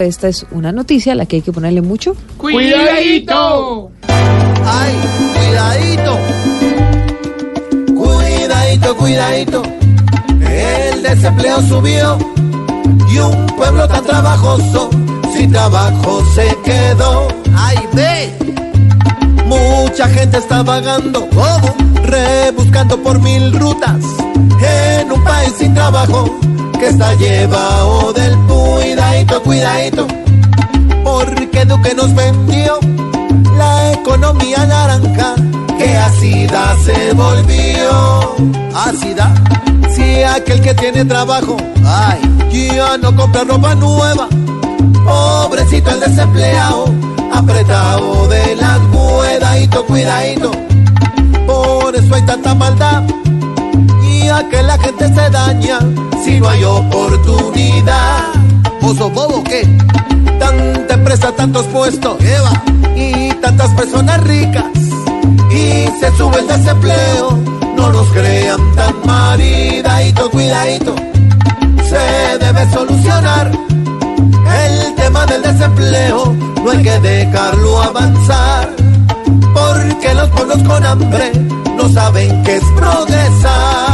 Esta es una noticia a la que hay que ponerle mucho. ¡Cuidadito! ¡Ay, cuidadito! Cuidadito, cuidadito. El desempleo subió y un pueblo tan trabajoso sin trabajo se quedó. ¡Ay, ve! Mucha gente está vagando, ¿cómo? Rebuscando por mil rutas en un país sin trabajo que está llevado del cuidadito, cuidadito. Porque Duque nos vendió la economía naranja que ácida se volvió. ¿Ácida? Si aquel que tiene trabajo, ay, ya no compra ropa nueva. Pobrecito el desempleado, apretado de las cuidadito, cuidadito. Por eso hay tanta maldad que la gente se daña si no hay oportunidad. ¿Oso bobo qué? Tanta empresa, tantos puestos, Eva, y tantas personas ricas. Y se sube el desempleo, no nos crean tan maridadito, cuidadito. Se debe solucionar el tema del desempleo, no hay que dejarlo avanzar. Porque los pueblos con hambre no saben qué es progresar.